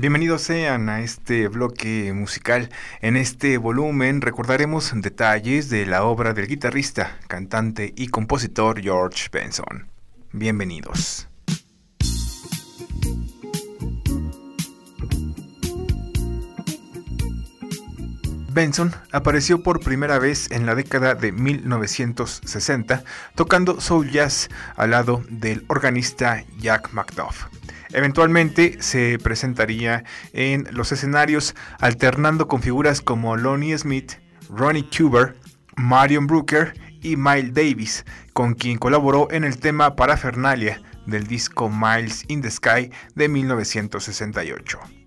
Bienvenidos sean a este bloque musical. En este volumen recordaremos detalles de la obra del guitarrista, cantante y compositor George Benson. Bienvenidos. Benson apareció por primera vez en la década de 1960 tocando soul jazz al lado del organista Jack McDuff. Eventualmente se presentaría en los escenarios alternando con figuras como Lonnie Smith, Ronnie Cuber, Marion Brooker y Miles Davis, con quien colaboró en el tema Parafernalia del disco Miles in the Sky de 1968.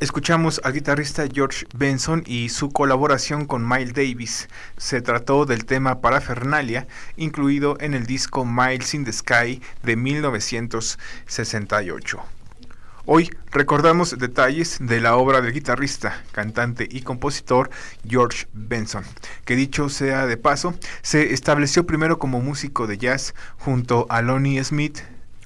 Escuchamos al guitarrista George Benson y su colaboración con Miles Davis. Se trató del tema Parafernalia, incluido en el disco Miles in the Sky de 1968. Hoy recordamos detalles de la obra del guitarrista, cantante y compositor George Benson, que dicho sea de paso, se estableció primero como músico de jazz junto a Lonnie Smith,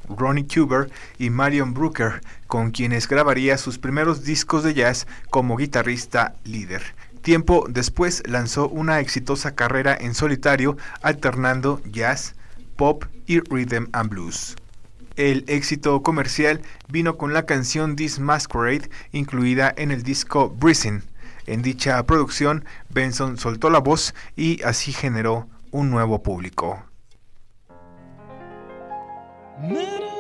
Ronnie Cuber y Marion Brooker, con quienes grabaría sus primeros discos de jazz como guitarrista líder. Tiempo después lanzó una exitosa carrera en solitario alternando jazz, pop y rhythm and blues. El éxito comercial vino con la canción This Masquerade incluida en el disco Breezing. En dicha producción, Benson soltó la voz y así generó un nuevo público. Middle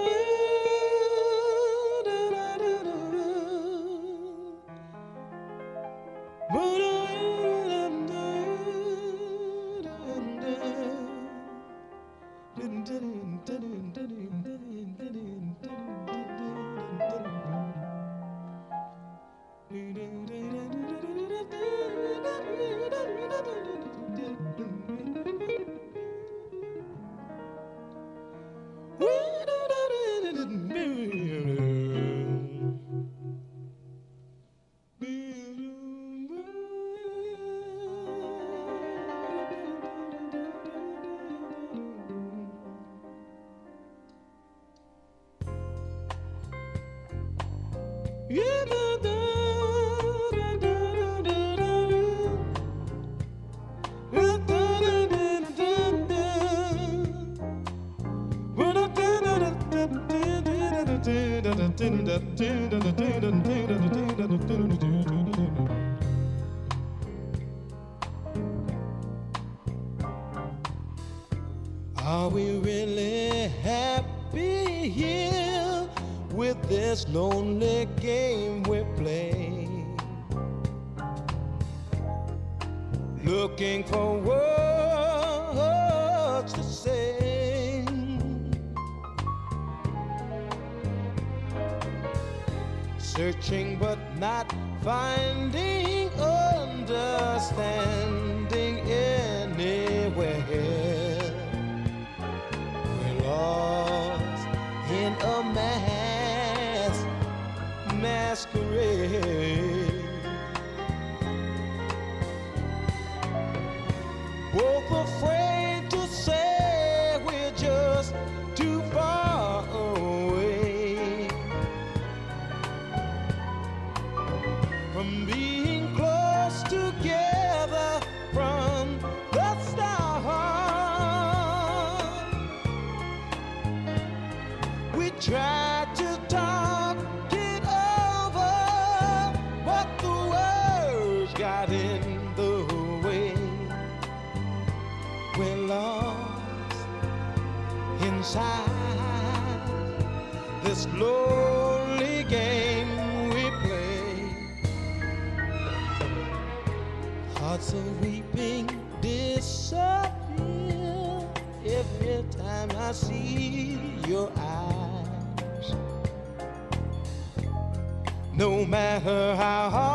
matter how hard.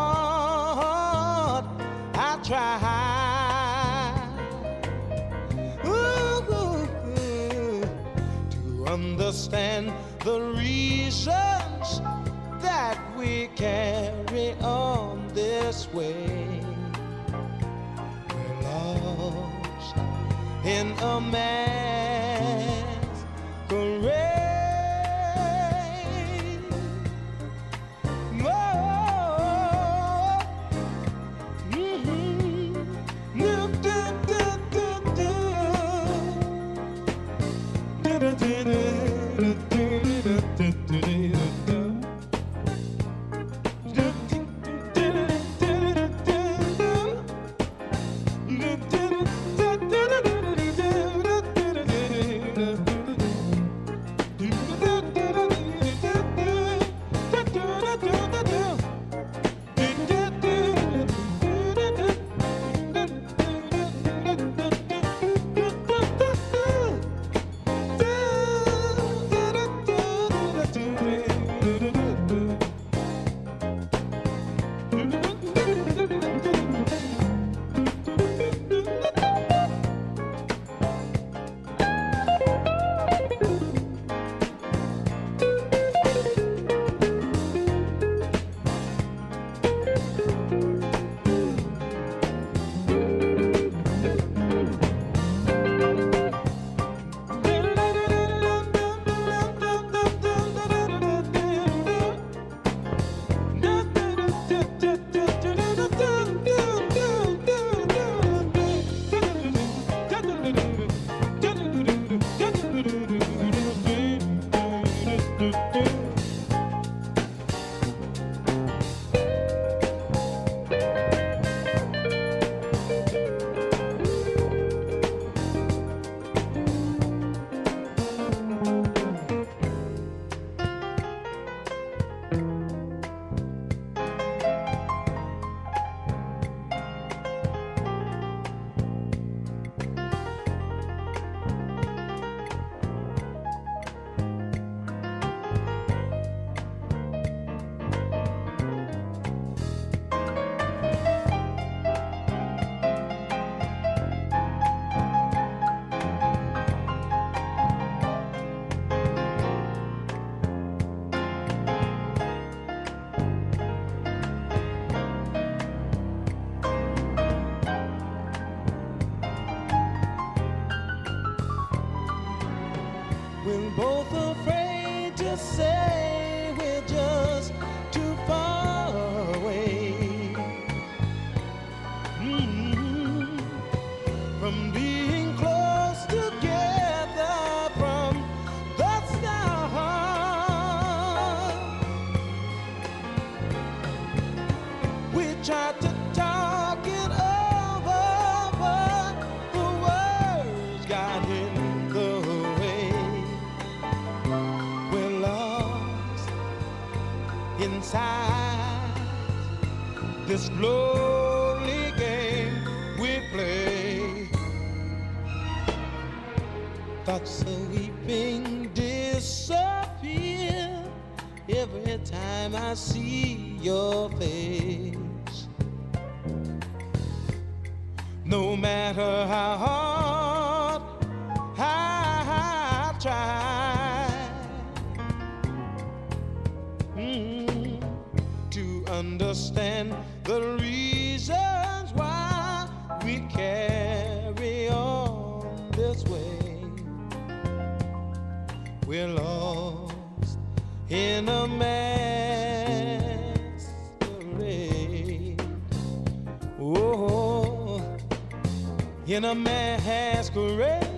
understand the reasons why we carry on this way. We're lost in a masquerade. Oh, in a masquerade.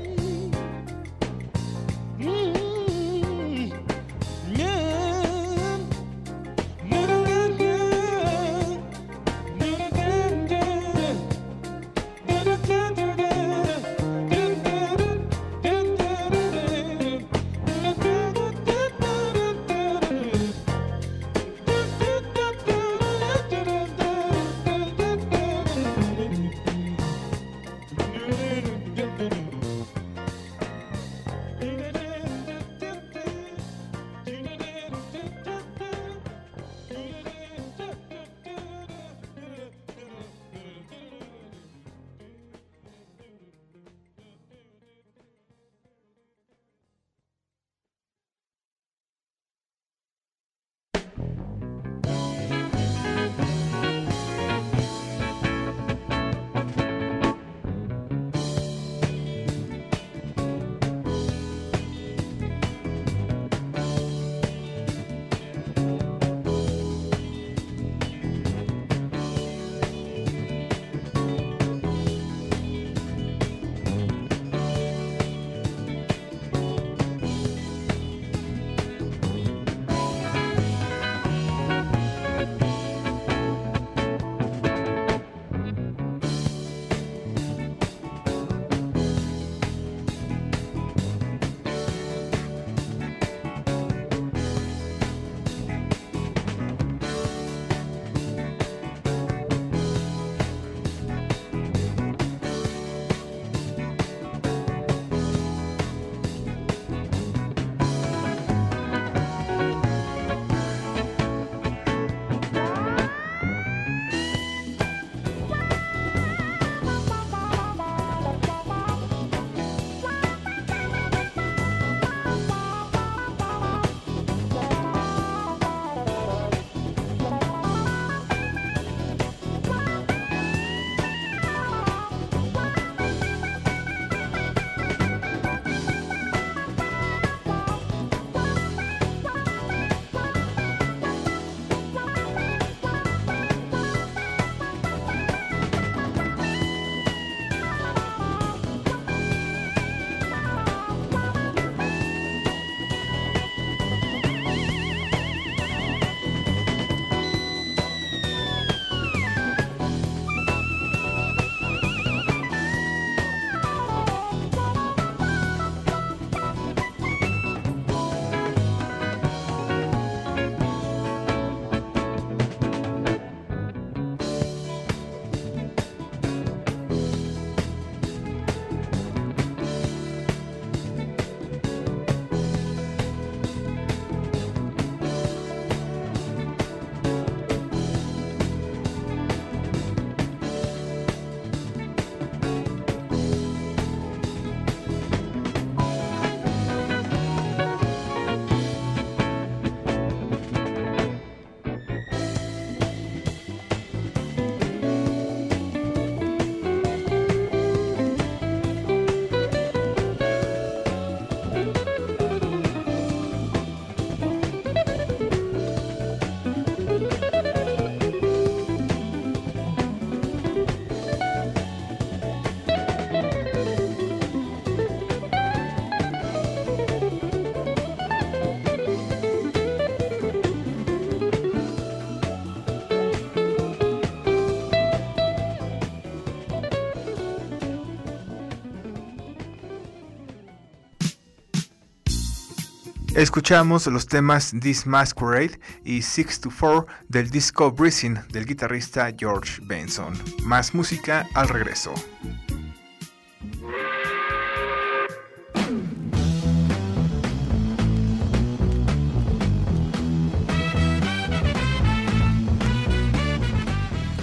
Escuchamos los temas This Masquerade y Six to Four del disco Breathing del guitarrista George Benson. Más música al regreso.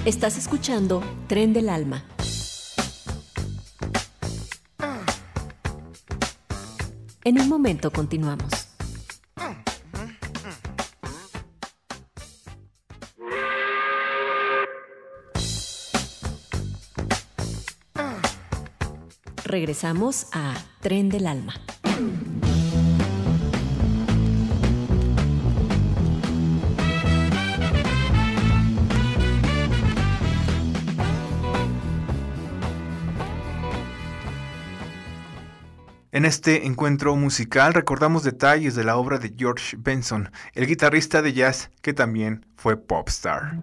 Estás escuchando Tren del Alma. En un momento continuamos. Regresamos a Tren del Alma. En este encuentro musical recordamos detalles de la obra de George Benson, el guitarrista de jazz que también fue popstar.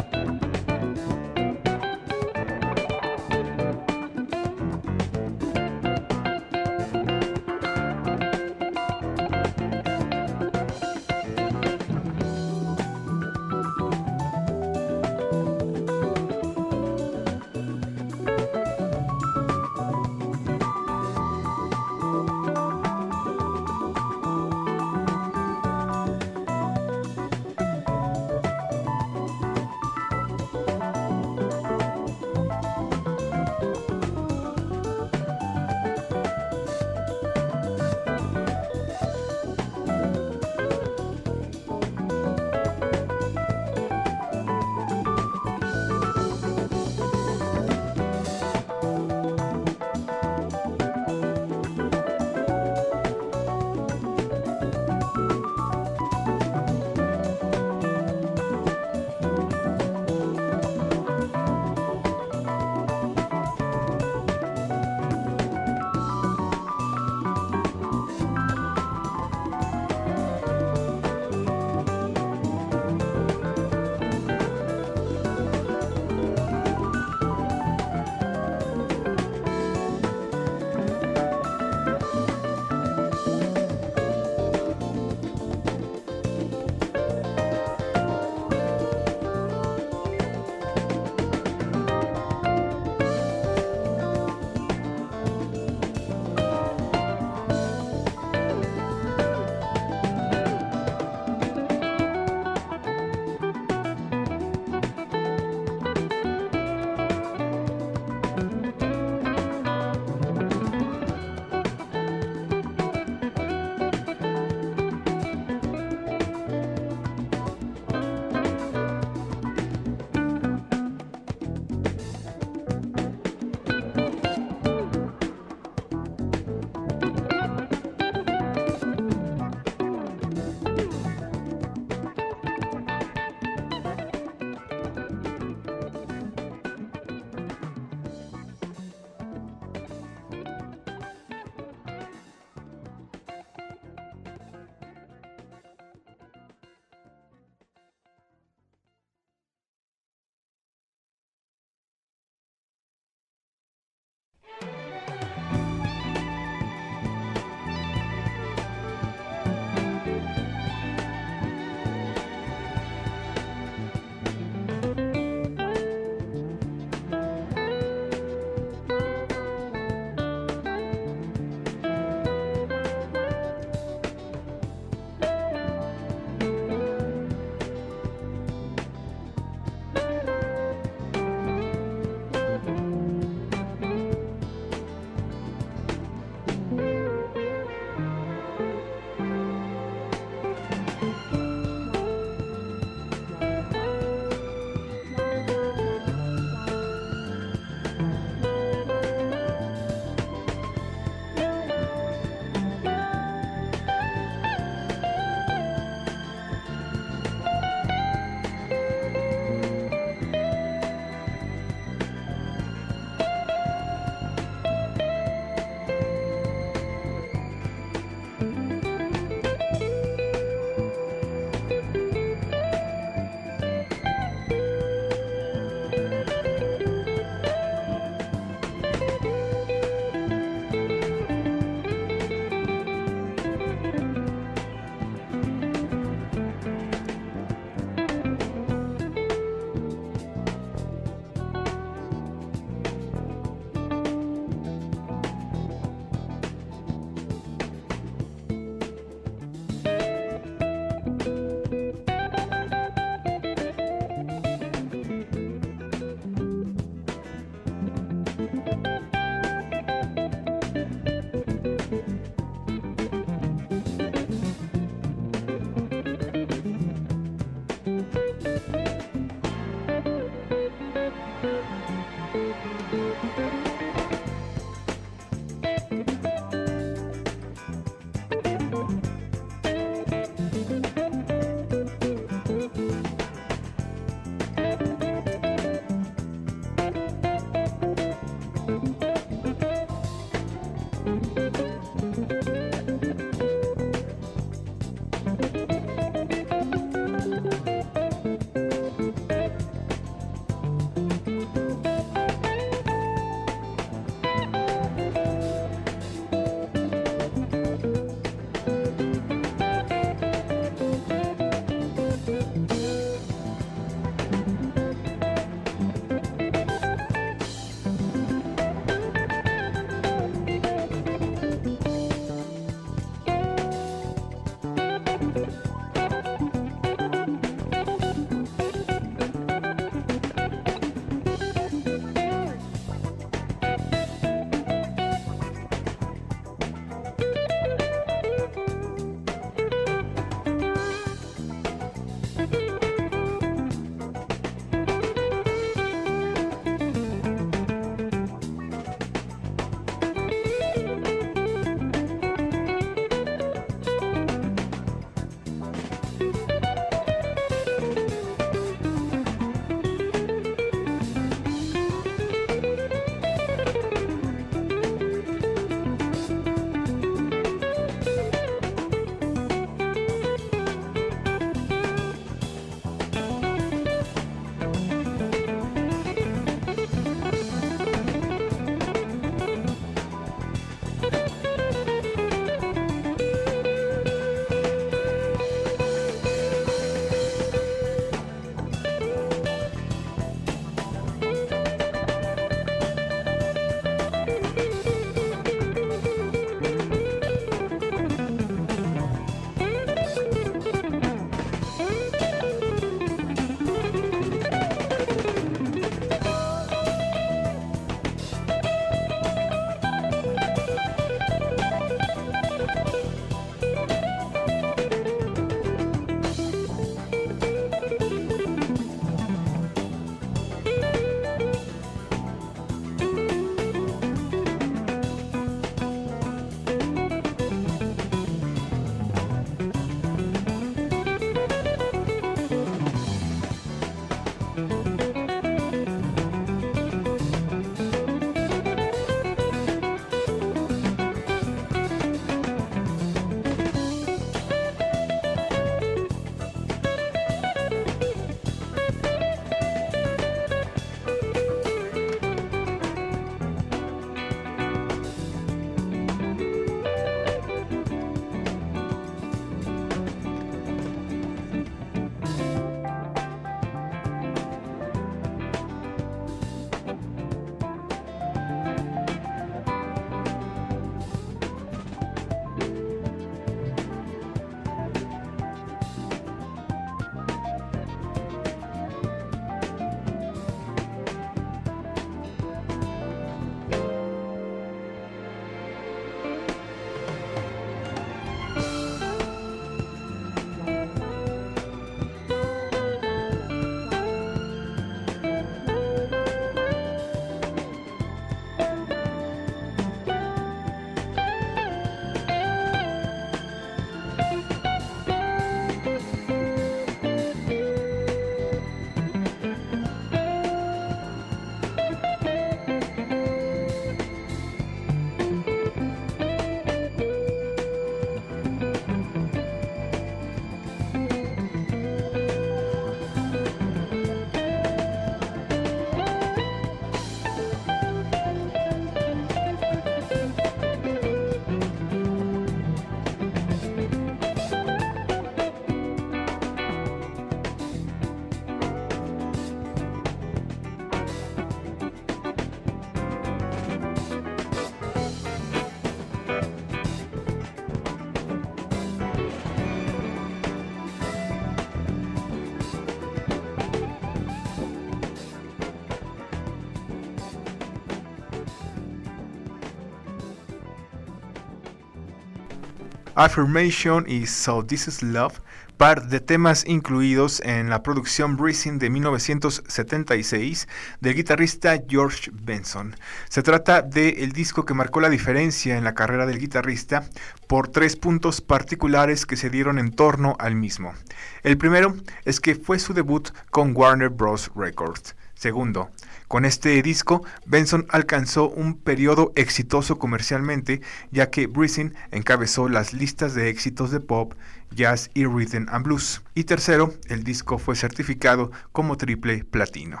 Affirmation y So This Is Love, par de temas incluidos en la producción Breezing de 1976 del guitarrista George Benson. Se trata del disco que marcó la diferencia en la carrera del guitarrista por tres puntos particulares que se dieron en torno al mismo. El primero es que fue su debut con Warner Bros. Records. Segundo, con este disco, Benson alcanzó un periodo exitoso comercialmente, ya que Breezing encabezó las listas de éxitos de pop, jazz y rhythm and blues. Y tercero, el disco fue certificado como triple platino.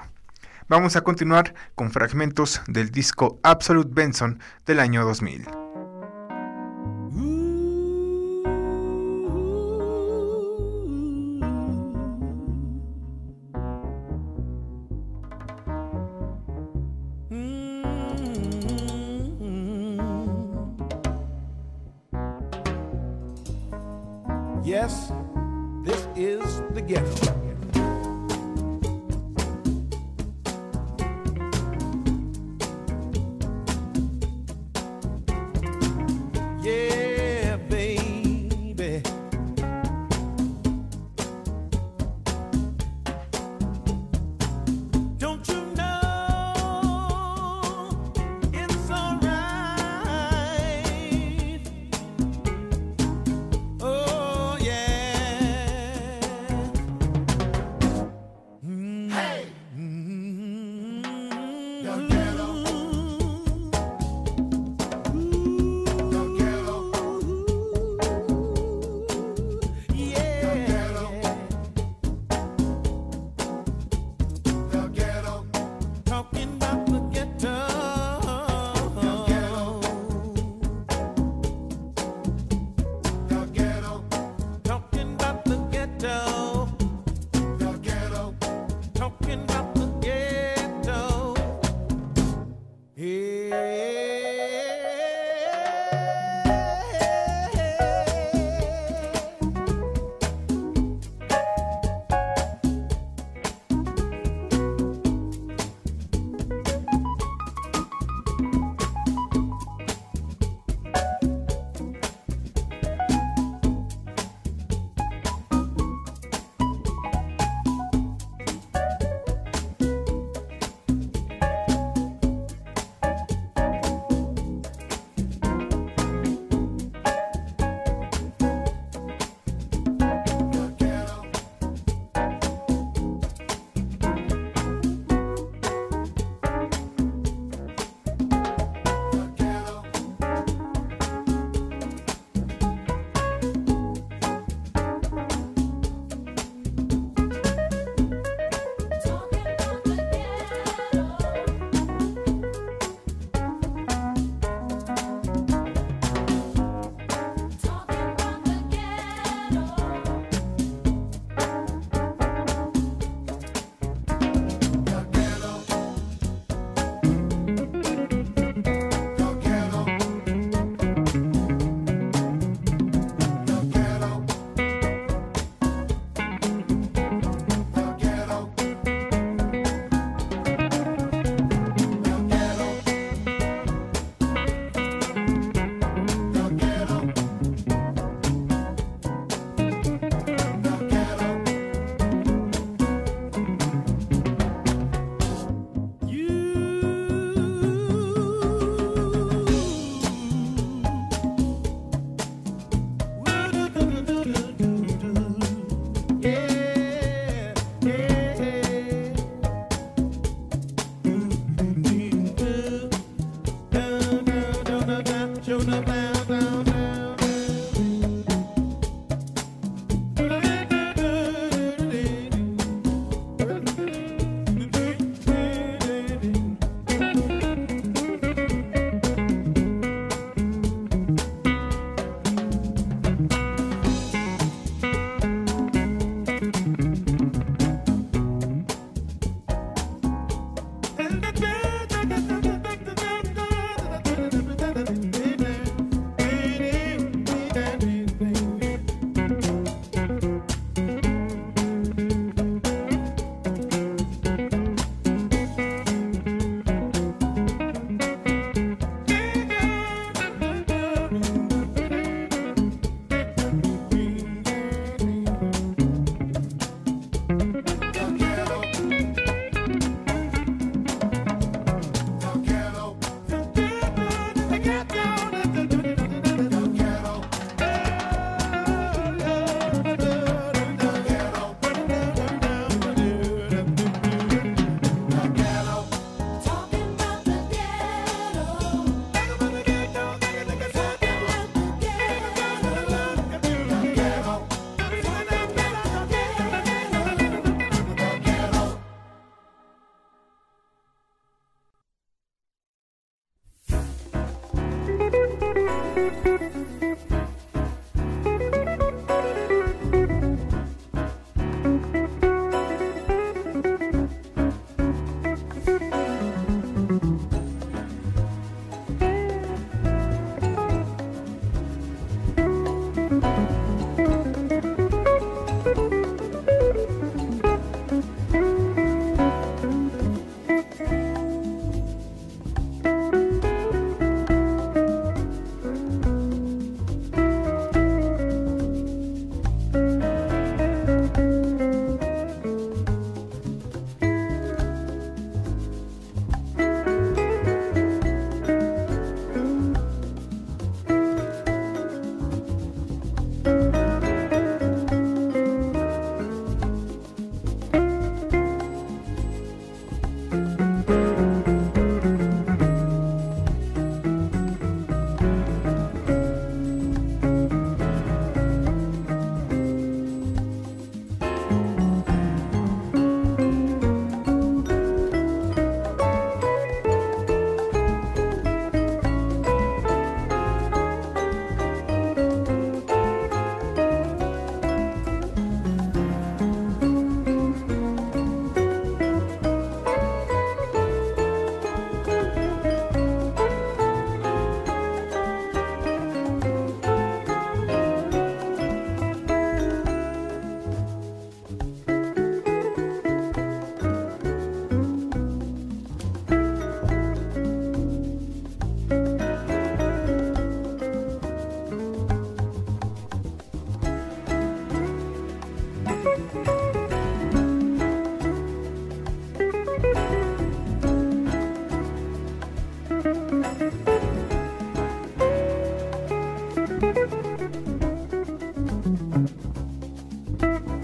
Vamos a continuar con fragmentos del disco Absolute Benson del año 2000. Yes, this is the ghetto.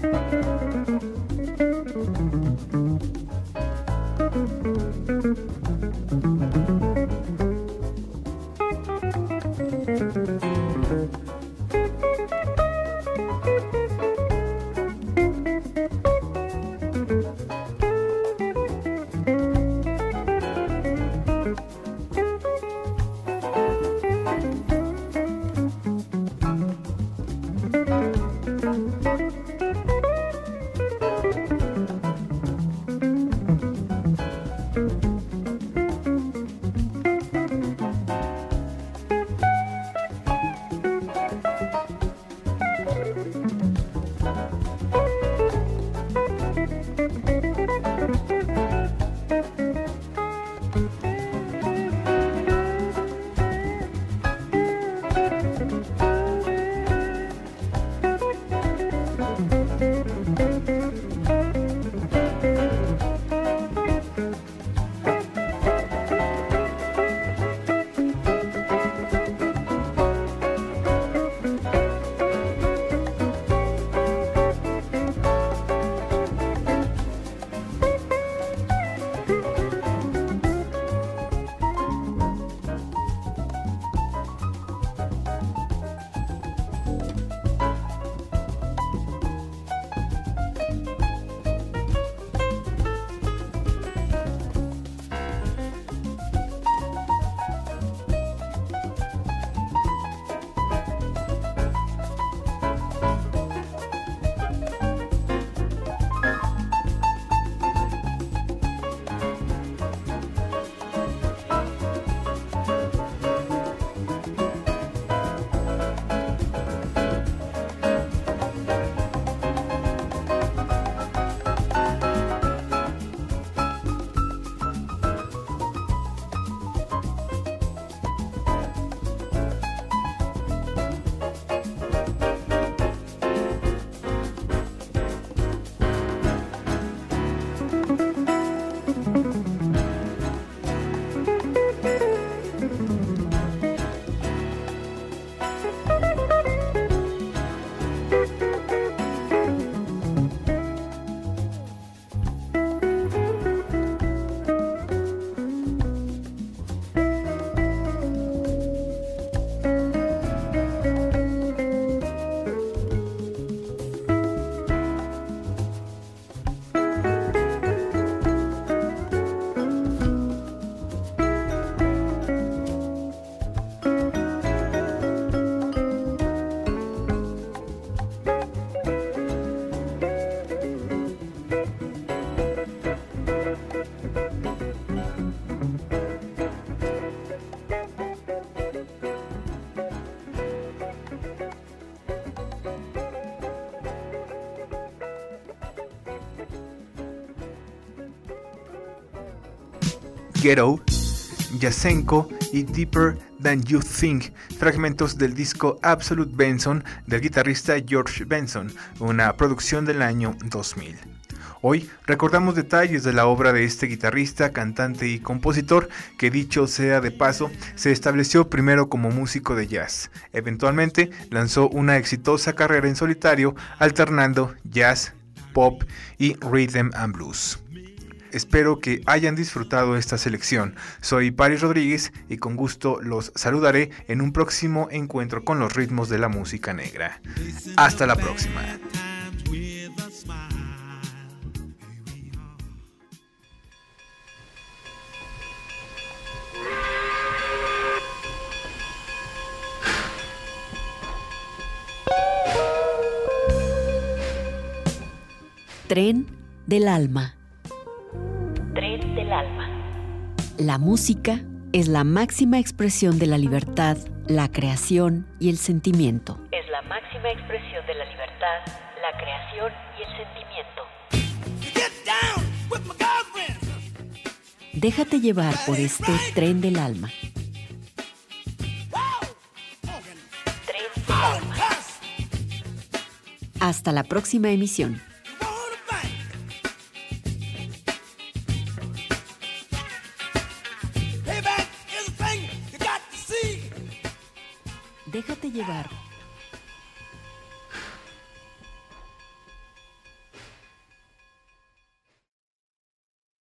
Música Ghetto, Yasenko y Deeper Than You Think, fragmentos del disco Absolute Benson del guitarrista George Benson, una producción del año 2000. Hoy recordamos detalles de la obra de este guitarrista, cantante y compositor que dicho sea de paso, se estableció primero como músico de jazz. Eventualmente lanzó una exitosa carrera en solitario alternando jazz, pop y rhythm and blues. Espero que hayan disfrutado esta selección. Soy Paris Rodríguez y con gusto los saludaré en un próximo encuentro con los ritmos de la música negra. Hasta la próxima. Tren del alma. Del alma. La música es la máxima expresión de la libertad, la creación y el sentimiento. Es la máxima expresión de la libertad, la creación y el sentimiento. Déjate llevar por este tren del alma. Tren del alma. Hasta la próxima emisión. Llevar